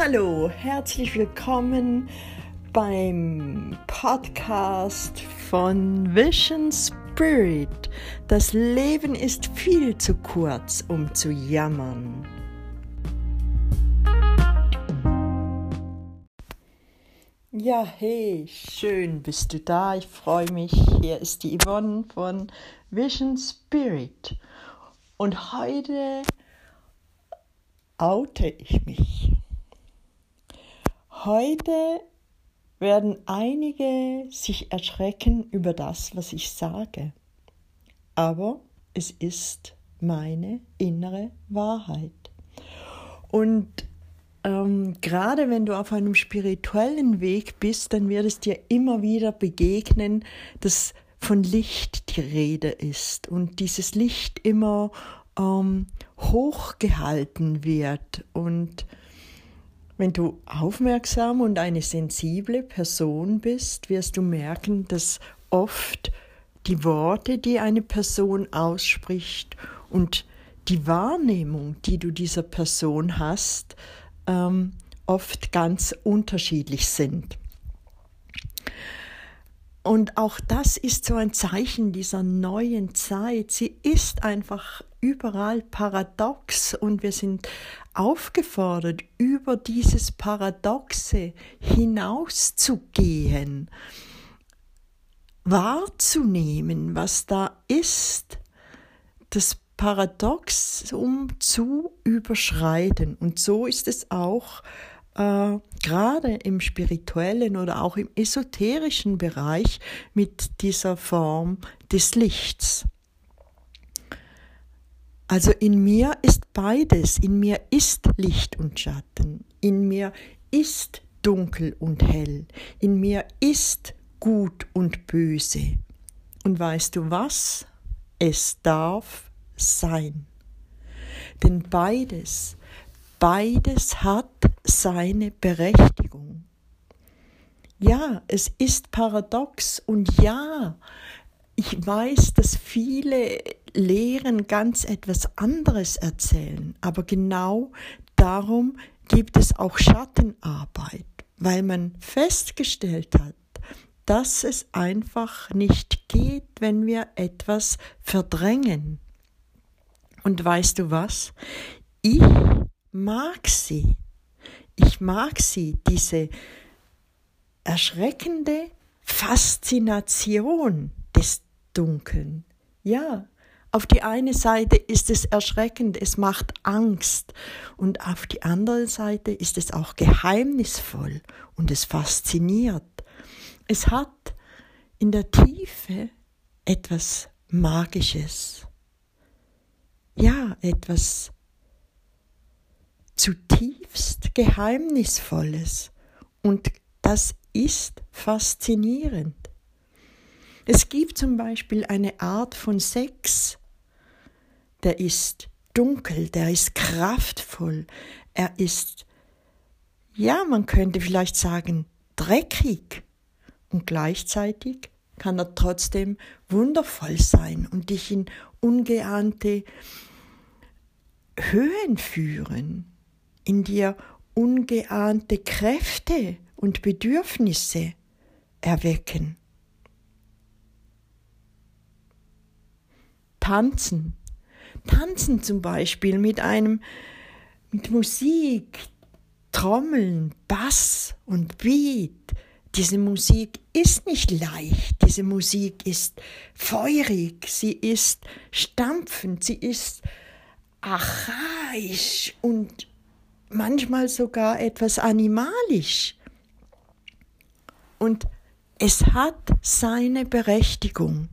Hallo, herzlich willkommen beim Podcast von Vision Spirit. Das Leben ist viel zu kurz, um zu jammern. Ja, hey, schön bist du da. Ich freue mich. Hier ist die Yvonne von Vision Spirit. Und heute oute ich mich. Heute werden einige sich erschrecken über das, was ich sage. Aber es ist meine innere Wahrheit. Und ähm, gerade wenn du auf einem spirituellen Weg bist, dann wird es dir immer wieder begegnen, dass von Licht die Rede ist und dieses Licht immer ähm, hochgehalten wird. Und wenn du aufmerksam und eine sensible Person bist, wirst du merken, dass oft die Worte, die eine Person ausspricht und die Wahrnehmung, die du dieser Person hast, ähm, oft ganz unterschiedlich sind. Und auch das ist so ein Zeichen dieser neuen Zeit. Sie ist einfach überall paradox und wir sind aufgefordert, über dieses Paradoxe hinauszugehen, wahrzunehmen, was da ist, das Paradoxum zu überschreiten. Und so ist es auch äh, gerade im spirituellen oder auch im esoterischen Bereich mit dieser Form des Lichts. Also in mir ist beides, in mir ist Licht und Schatten, in mir ist dunkel und hell, in mir ist gut und böse. Und weißt du was? Es darf sein. Denn beides Beides hat seine Berechtigung. Ja, es ist paradox und ja, ich weiß, dass viele Lehren ganz etwas anderes erzählen, aber genau darum gibt es auch Schattenarbeit, weil man festgestellt hat, dass es einfach nicht geht, wenn wir etwas verdrängen. Und weißt du was? Ich mag sie. Ich mag sie, diese erschreckende Faszination des Dunkeln. Ja, auf die eine Seite ist es erschreckend, es macht Angst und auf die andere Seite ist es auch geheimnisvoll und es fasziniert. Es hat in der Tiefe etwas Magisches. Ja, etwas zutiefst Geheimnisvolles und das ist faszinierend. Es gibt zum Beispiel eine Art von Sex, der ist dunkel, der ist kraftvoll, er ist, ja, man könnte vielleicht sagen, dreckig und gleichzeitig kann er trotzdem wundervoll sein und dich in ungeahnte Höhen führen in dir ungeahnte Kräfte und Bedürfnisse erwecken. Tanzen. Tanzen zum Beispiel mit einem, mit Musik, Trommeln, Bass und Beat. Diese Musik ist nicht leicht, diese Musik ist feurig, sie ist stampfend, sie ist archaisch und manchmal sogar etwas animalisch. Und es hat seine Berechtigung.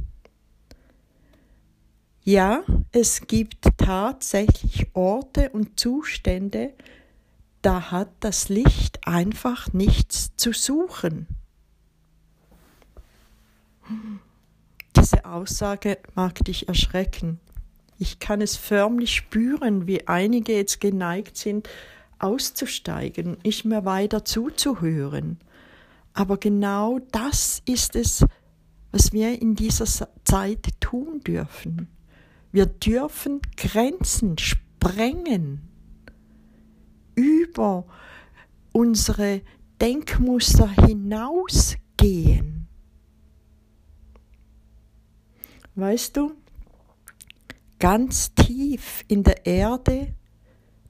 Ja, es gibt tatsächlich Orte und Zustände, da hat das Licht einfach nichts zu suchen. Diese Aussage mag dich erschrecken. Ich kann es förmlich spüren, wie einige jetzt geneigt sind, auszusteigen, nicht mehr weiter zuzuhören. Aber genau das ist es, was wir in dieser Zeit tun dürfen. Wir dürfen Grenzen sprengen über unsere Denkmuster hinausgehen. Weißt du, ganz tief in der Erde,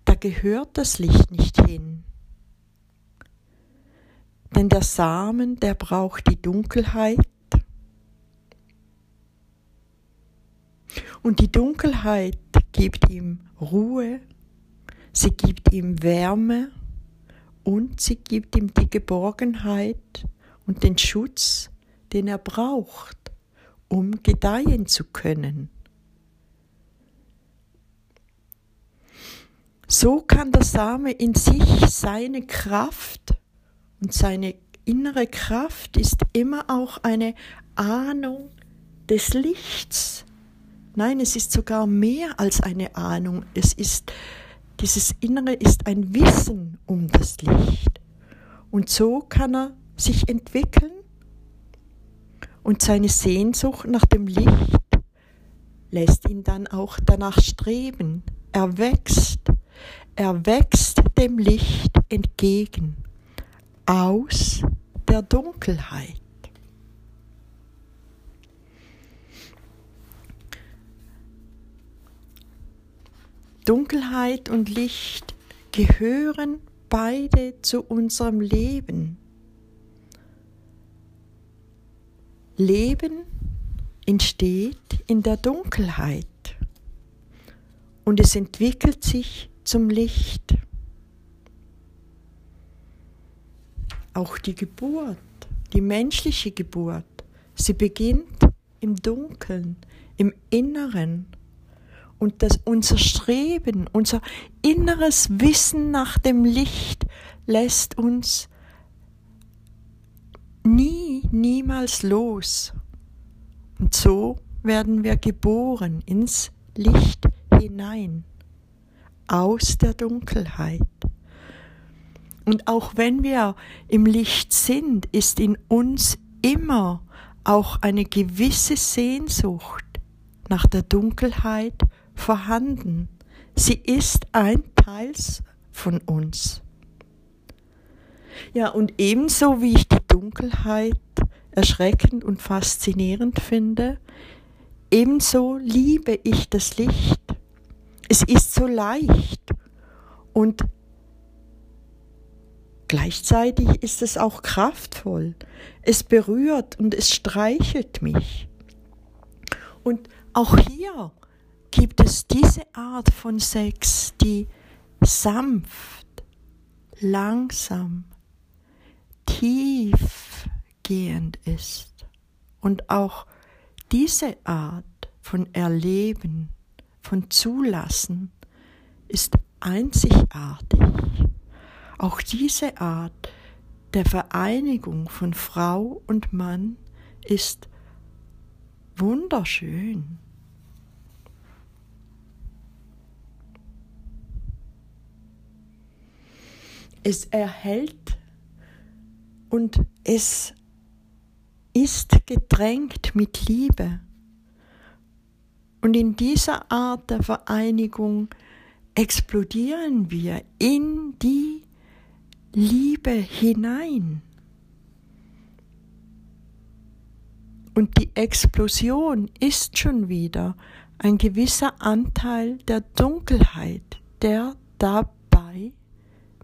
da gehört das Licht nicht hin. Denn der Samen, der braucht die Dunkelheit. Und die Dunkelheit gibt ihm Ruhe, sie gibt ihm Wärme und sie gibt ihm die Geborgenheit und den Schutz, den er braucht, um gedeihen zu können. So kann der Same in sich seine Kraft und seine innere Kraft ist immer auch eine Ahnung des Lichts. Nein, es ist sogar mehr als eine Ahnung. Es ist dieses Innere ist ein Wissen um das Licht. Und so kann er sich entwickeln und seine Sehnsucht nach dem Licht lässt ihn dann auch danach streben. Er wächst, er wächst dem Licht entgegen aus der Dunkelheit. Dunkelheit und Licht gehören beide zu unserem Leben. Leben entsteht in der Dunkelheit und es entwickelt sich zum Licht. Auch die Geburt, die menschliche Geburt, sie beginnt im Dunkeln, im Inneren und dass unser Streben, unser inneres Wissen nach dem Licht lässt uns nie, niemals los. Und so werden wir geboren ins Licht hinein, aus der Dunkelheit. Und auch wenn wir im Licht sind, ist in uns immer auch eine gewisse Sehnsucht nach der Dunkelheit vorhanden. Sie ist ein Teil von uns. Ja, und ebenso wie ich die Dunkelheit erschreckend und faszinierend finde, ebenso liebe ich das Licht. Es ist so leicht und gleichzeitig ist es auch kraftvoll. Es berührt und es streichelt mich. Und auch hier gibt es diese Art von Sex, die sanft, langsam, tiefgehend ist. Und auch diese Art von Erleben, von Zulassen ist einzigartig. Auch diese Art der Vereinigung von Frau und Mann ist wunderschön. Es erhält und es ist gedrängt mit Liebe. Und in dieser Art der Vereinigung explodieren wir in die Liebe hinein. Und die Explosion ist schon wieder ein gewisser Anteil der Dunkelheit, der dabei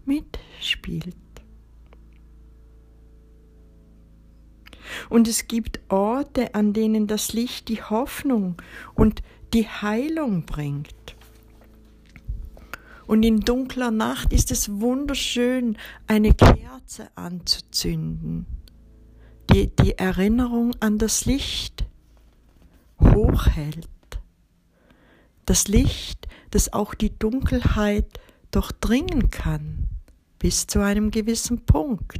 mitspielt. Und es gibt Orte, an denen das Licht die Hoffnung und die Heilung bringt. Und in dunkler Nacht ist es wunderschön, eine Kerze anzuzünden, die die Erinnerung an das Licht hochhält. Das Licht, das auch die Dunkelheit durchdringen kann bis zu einem gewissen Punkt.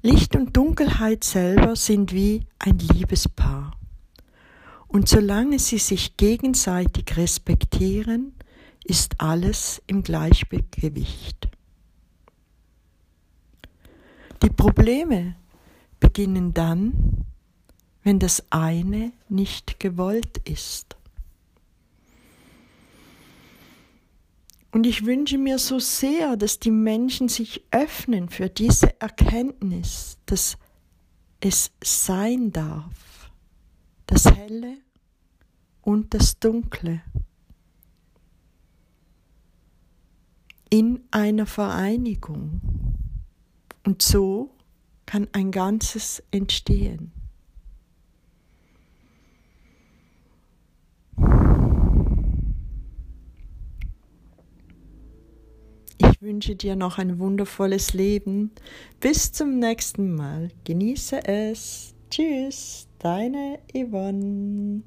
Licht und Dunkelheit selber sind wie ein Liebespaar. Und solange sie sich gegenseitig respektieren, ist alles im Gleichgewicht. Die Probleme beginnen dann, wenn das eine nicht gewollt ist. Und ich wünsche mir so sehr, dass die Menschen sich öffnen für diese Erkenntnis, dass es sein darf, das Helle und das Dunkle in einer Vereinigung. Und so kann ein Ganzes entstehen. Ich wünsche dir noch ein wundervolles Leben. Bis zum nächsten Mal. Genieße es. Tschüss, deine Yvonne.